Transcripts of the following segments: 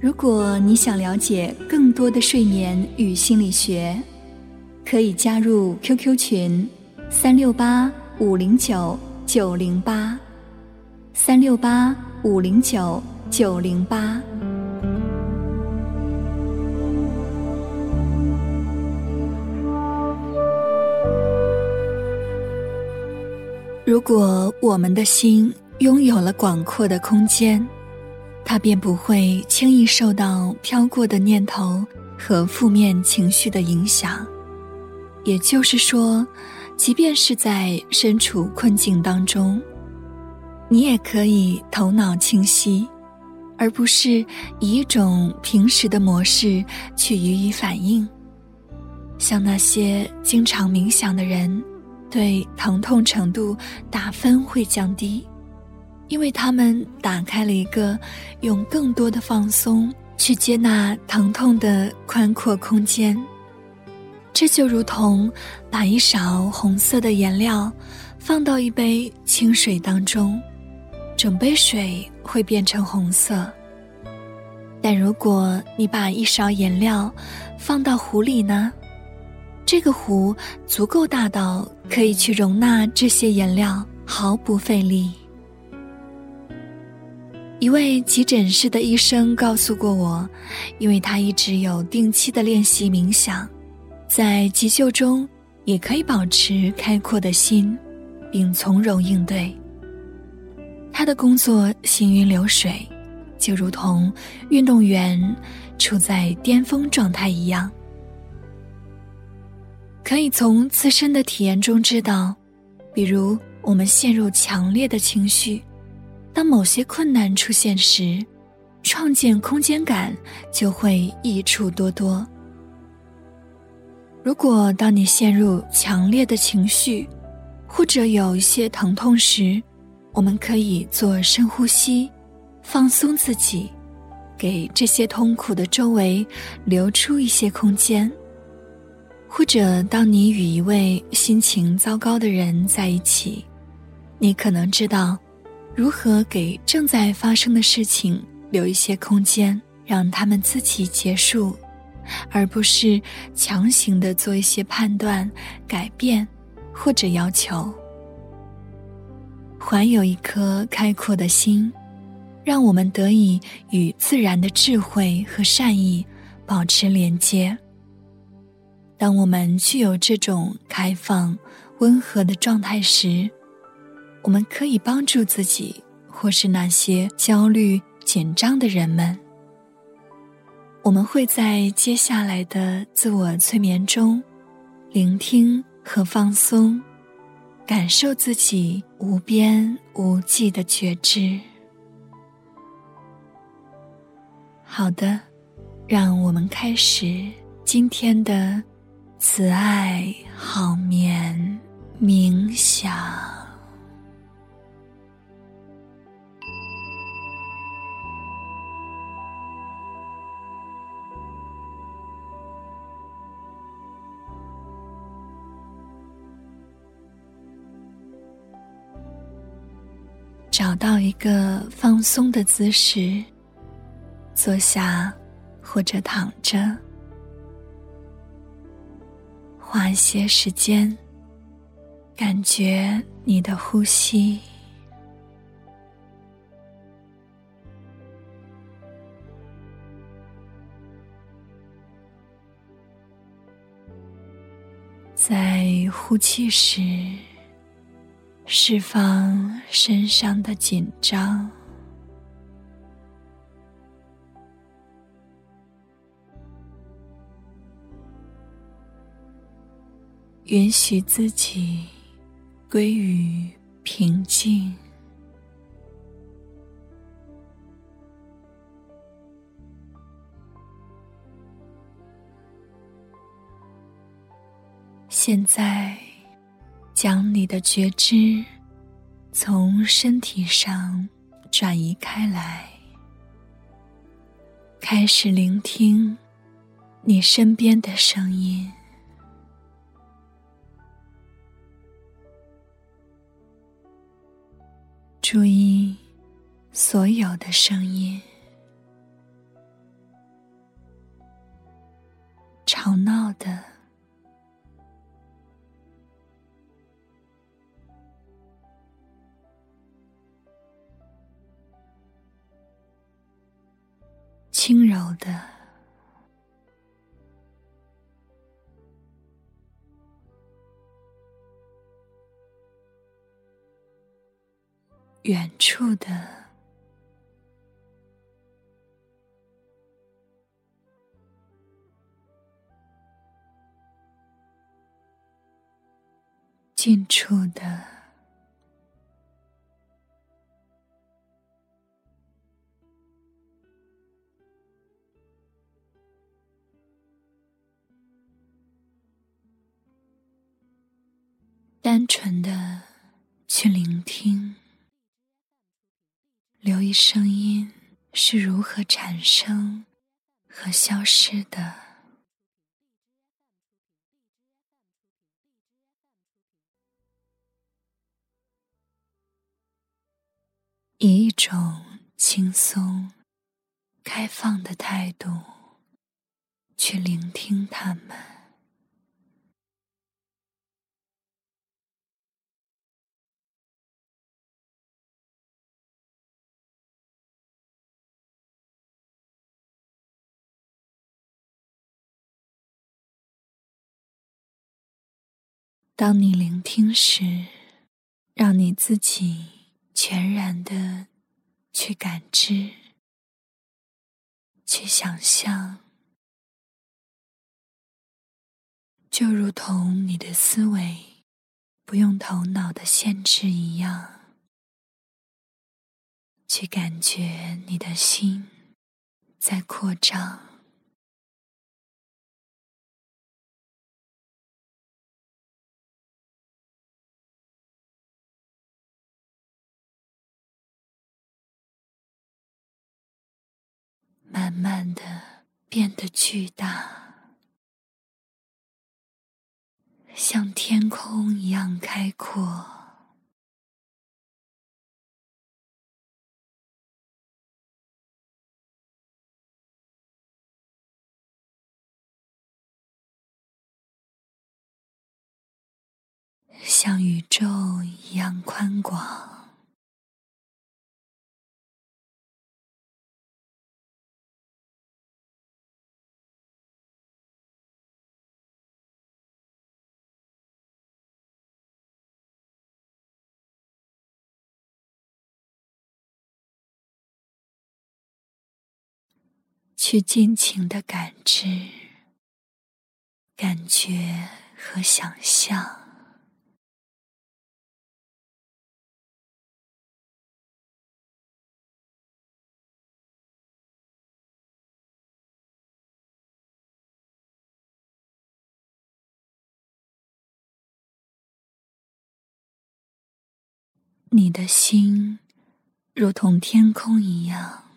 如果你想了解更多的睡眠与心理学，可以加入 QQ 群：三六八五零九九零八，三六八五零九九零八。如果我们的心拥有了广阔的空间，他便不会轻易受到飘过的念头和负面情绪的影响。也就是说，即便是在身处困境当中，你也可以头脑清晰，而不是以一种平时的模式去予以反应。像那些经常冥想的人。对疼痛程度打分会降低，因为他们打开了一个用更多的放松去接纳疼痛的宽阔空间。这就如同把一勺红色的颜料放到一杯清水当中，整杯水会变成红色。但如果你把一勺颜料放到壶里呢？这个壶足够大到可以去容纳这些颜料，毫不费力。一位急诊室的医生告诉过我，因为他一直有定期的练习冥想，在急救中也可以保持开阔的心，并从容应对。他的工作行云流水，就如同运动员处在巅峰状态一样。可以从自身的体验中知道，比如我们陷入强烈的情绪，当某些困难出现时，创建空间感就会益处多多。如果当你陷入强烈的情绪，或者有一些疼痛时，我们可以做深呼吸，放松自己，给这些痛苦的周围留出一些空间。或者，当你与一位心情糟糕的人在一起，你可能知道如何给正在发生的事情留一些空间，让他们自己结束，而不是强行的做一些判断、改变或者要求。怀有一颗开阔的心，让我们得以与自然的智慧和善意保持连接。当我们具有这种开放、温和的状态时，我们可以帮助自己，或是那些焦虑、紧张的人们。我们会在接下来的自我催眠中，聆听和放松，感受自己无边无际的觉知。好的，让我们开始今天的。慈爱好眠冥想，到一个放松的姿势，坐下或者躺着。花些时间，感觉你的呼吸，在呼气时释放身上的紧张。允许自己归于平静。现在将你的觉知从身体上转移开来，开始聆听你身边的声音。注意所有的声音，吵闹的、轻柔的。远处的，近处的，声音是如何产生和消失的，以一种轻松、开放的态度去聆听他们。当你聆听时，让你自己全然的去感知、去想象，就如同你的思维不用头脑的限制一样，去感觉你的心在扩张。慢慢的变得巨大，像天空一样开阔，像宇宙一样宽广。去尽情的感知、感觉和想象，你的心如同天空一样。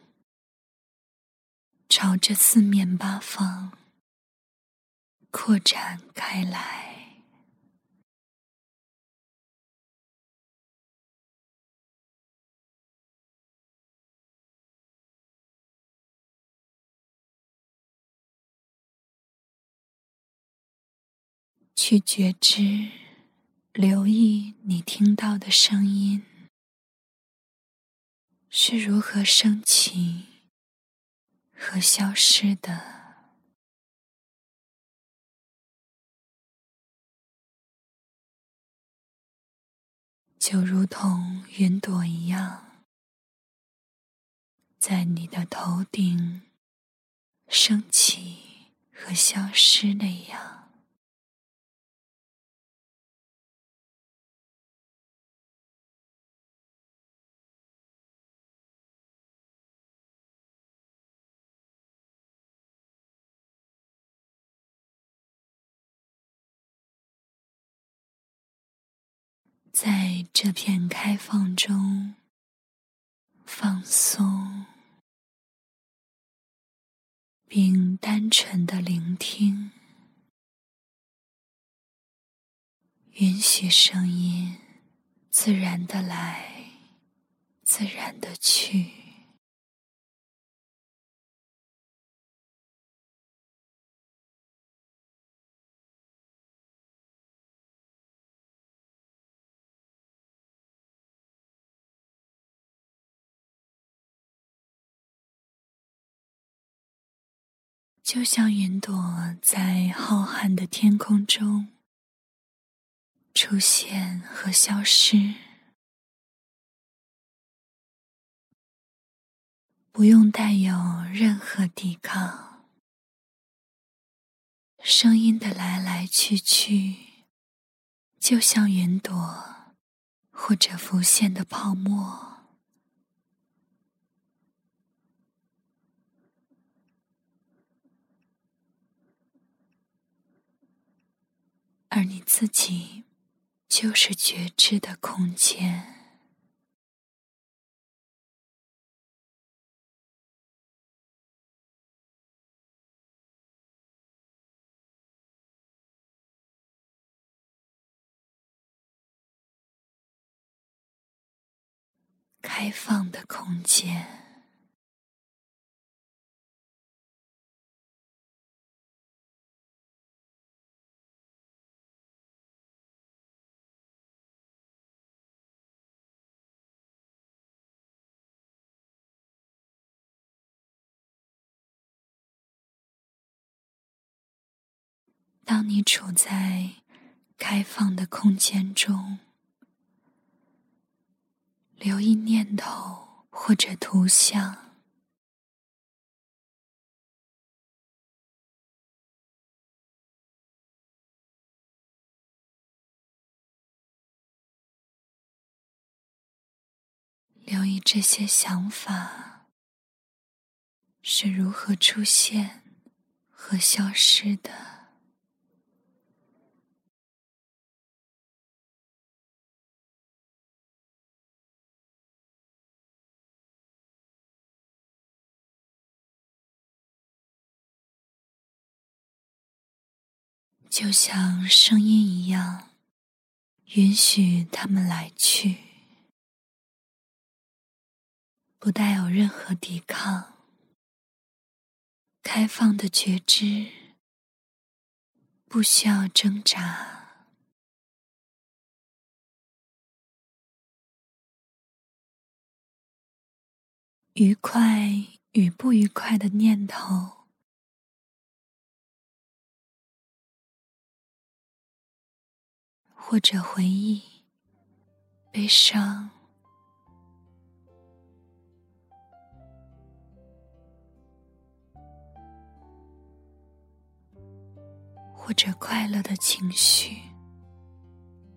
朝着四面八方扩展开来，去觉知、留意你听到的声音是如何升起。和消失的，就如同云朵一样，在你的头顶升起和消失那样。在这片开放中放松，并单纯的聆听，允许声音自然的来，自然的去。就像云朵在浩瀚的天空中出现和消失，不用带有任何抵抗。声音的来来去去，就像云朵或者浮现的泡沫。而你自己，就是觉知的空间。开放的空间。当你处在开放的空间中，留意念头或者图像，留意这些想法是如何出现和消失的。就像声音一样，允许他们来去，不带有任何抵抗。开放的觉知，不需要挣扎，愉快与不愉快的念头。或者回忆、悲伤，或者快乐的情绪，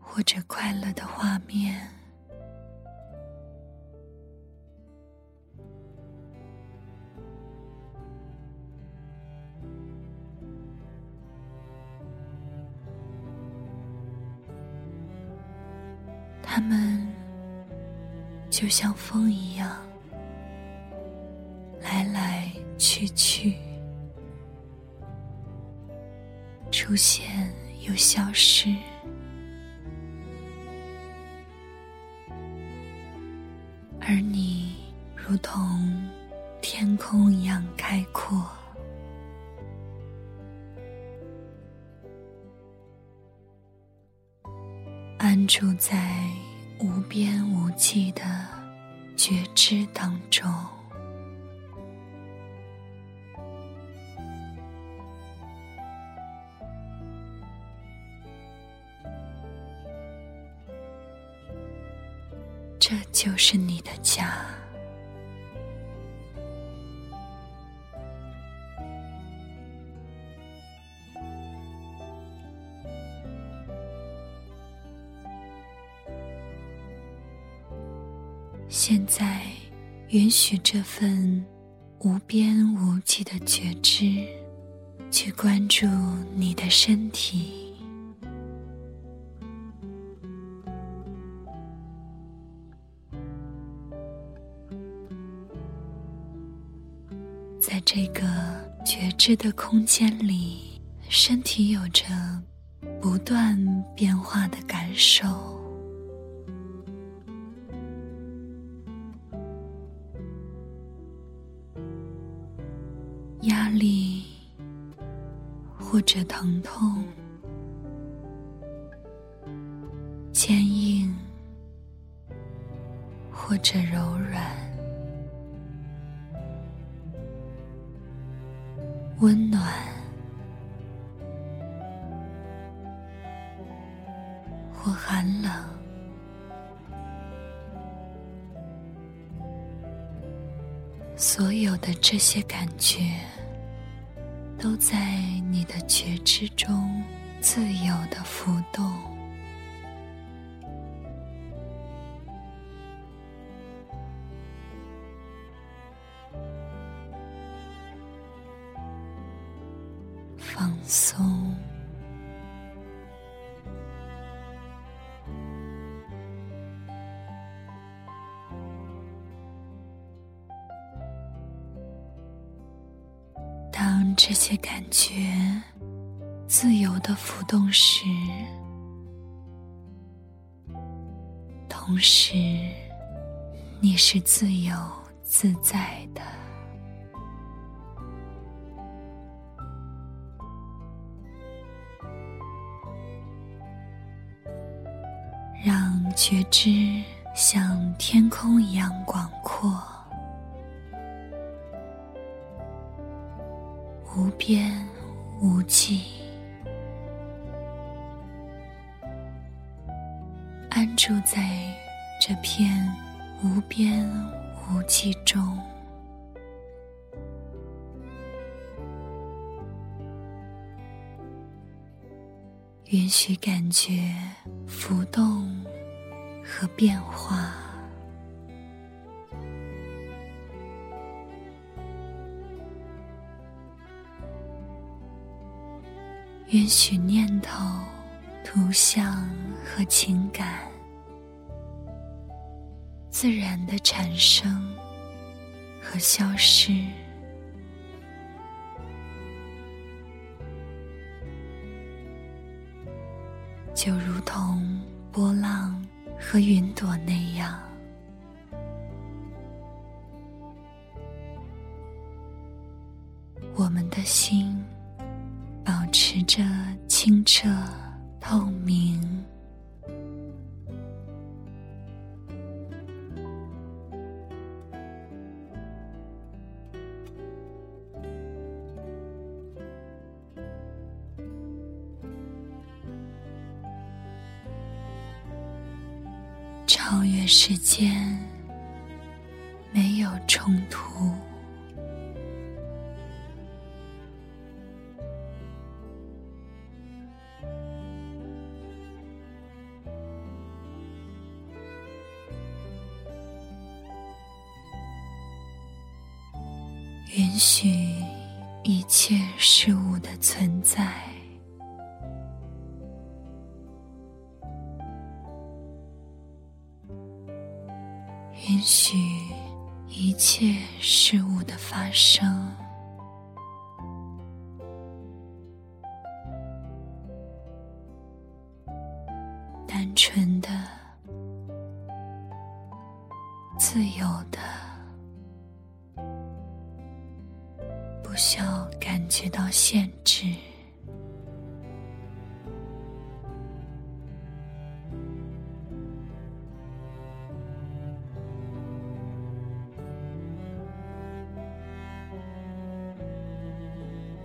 或者快乐的画面。他们就像风一样，来来去去，出现又消失，而你如同天空一样开阔。安住在就是你的家。现在，允许这份无边无际的觉知，去关注你的身体，这个觉知的空间里，身体有着不断变化的感受，压力或者疼痛。坚硬或者柔软，这些感觉都在你的觉知中自由的浮动。放松，且感觉自由的浮动时，同时你是自由自在的。让觉知像天空一样广阔，无边无际，安住在这片无边无际中，允许感觉浮动。和变化，允许念头、图像和情感自然的产生和消失，就如同波浪。和云朵那样，我们的心这清澈透明，允许一切事物的存在。允许一切事物的发生，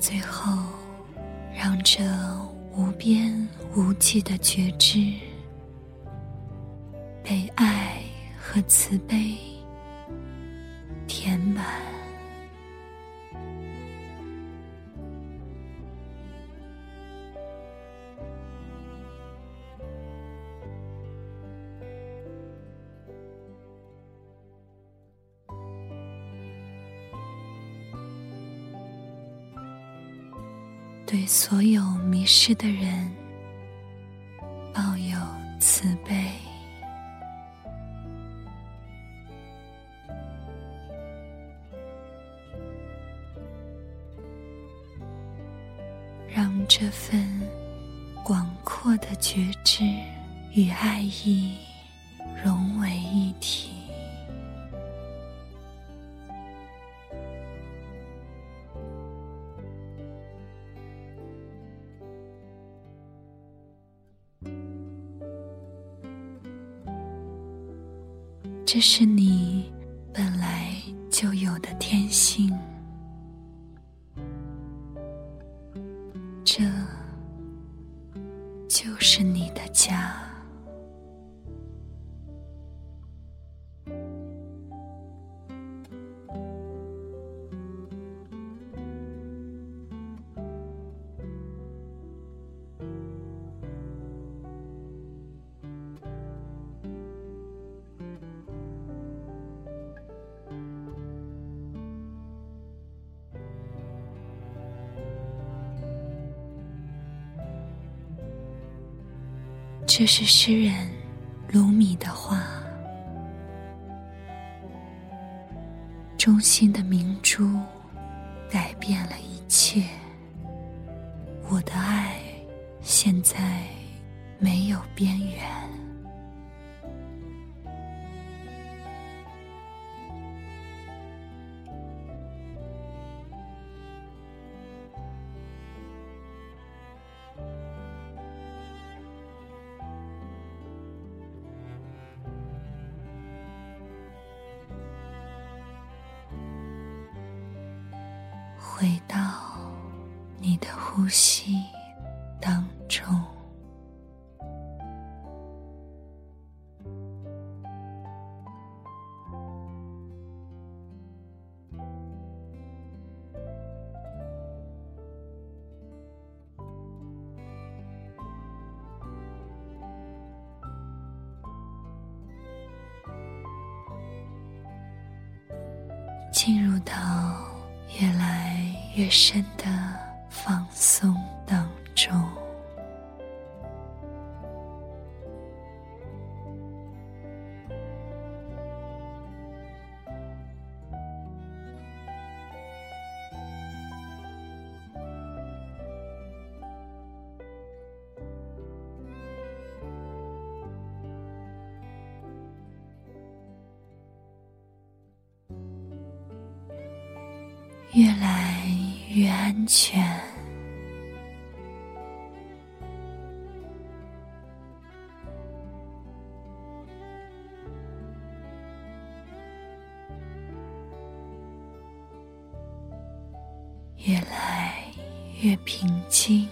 最后，让这无边无际的觉知，被爱和慈悲是的人，抱有慈悲。让这份广阔的觉知与爱意融为一体。这是你。这是诗人鲁米的画，中心的明珠。回到越深的放松当中。越平静。